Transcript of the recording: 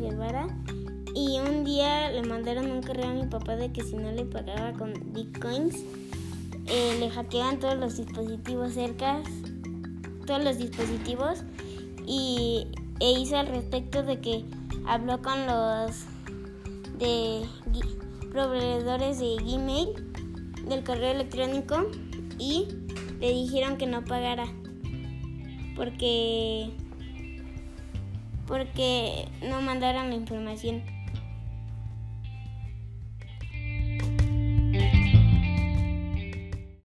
llevara. Y un día le mandaron un correo a mi papá de que si no le pagaba con bitcoins, eh, le hackeaban todos los dispositivos cerca, todos los dispositivos, y e hizo al respecto de que habló con los de proveedores de Gmail del correo electrónico y le dijeron que no pagara porque porque no mandaron la información.